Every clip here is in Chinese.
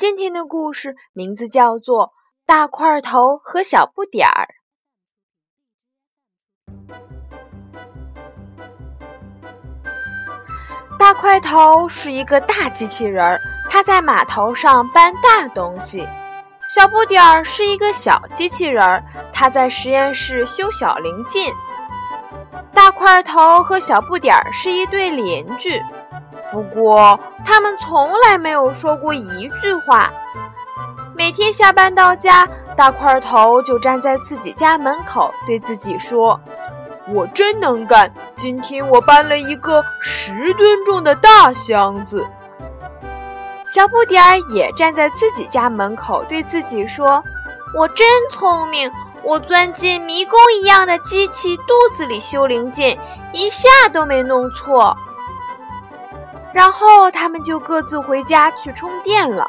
今天的故事名字叫做《大块头和小不点儿》。大块头是一个大机器人儿，他在码头上搬大东西；小不点儿是一个小机器人儿，他在实验室修小零件。大块头和小不点儿是一对邻居。不过，他们从来没有说过一句话。每天下班到家，大块头就站在自己家门口，对自己说：“我真能干，今天我搬了一个十吨重的大箱子。”小不点儿也站在自己家门口，对自己说：“我真聪明，我钻进迷宫一样的机器肚子里修零件，一下都没弄错。”然后他们就各自回家去充电了。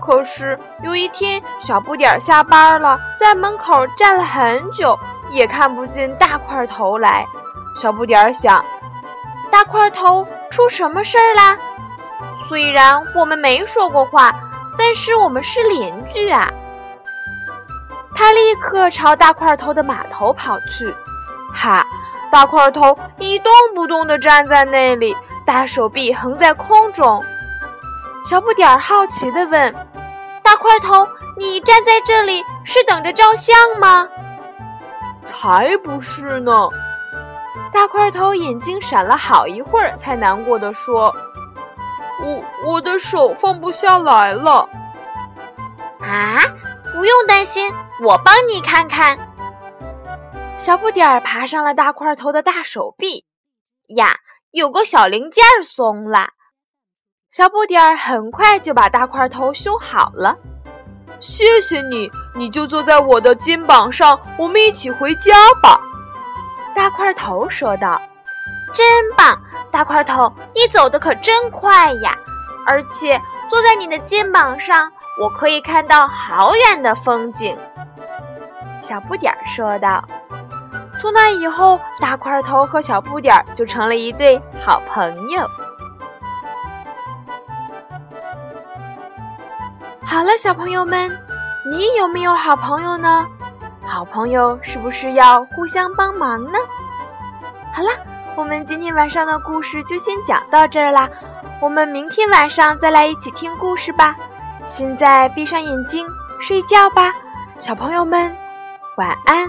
可是有一天，小不点下班了，在门口站了很久，也看不见大块头来。小不点想：大块头出什么事儿啦？虽然我们没说过话，但是我们是邻居啊。他立刻朝大块头的码头跑去。哈，大块头一动不动地站在那里。大手臂横在空中，小不点儿好奇地问：“大块头，你站在这里是等着照相吗？”“才不是呢！”大块头眼睛闪了好一会儿，才难过的说：“我我的手放不下来了。”“啊，不用担心，我帮你看看。”小不点儿爬上了大块头的大手臂，呀。有个小零件松了，小不点儿很快就把大块头修好了。谢谢你，你就坐在我的肩膀上，我们一起回家吧。”大块头说道。“真棒，大块头，你走的可真快呀！而且坐在你的肩膀上，我可以看到好远的风景。”小不点儿说道。从那以后，大块头和小不点儿就成了一对好朋友。好了，小朋友们，你有没有好朋友呢？好朋友是不是要互相帮忙呢？好了，我们今天晚上的故事就先讲到这儿啦。我们明天晚上再来一起听故事吧。现在闭上眼睛睡觉吧，小朋友们，晚安。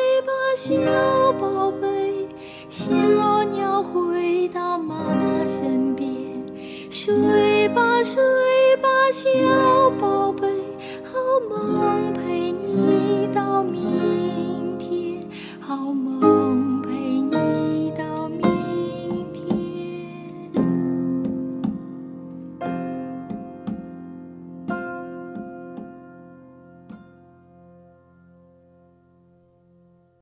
小宝贝。小鸟回到妈妈身边，睡吧睡吧，小宝贝，好梦陪。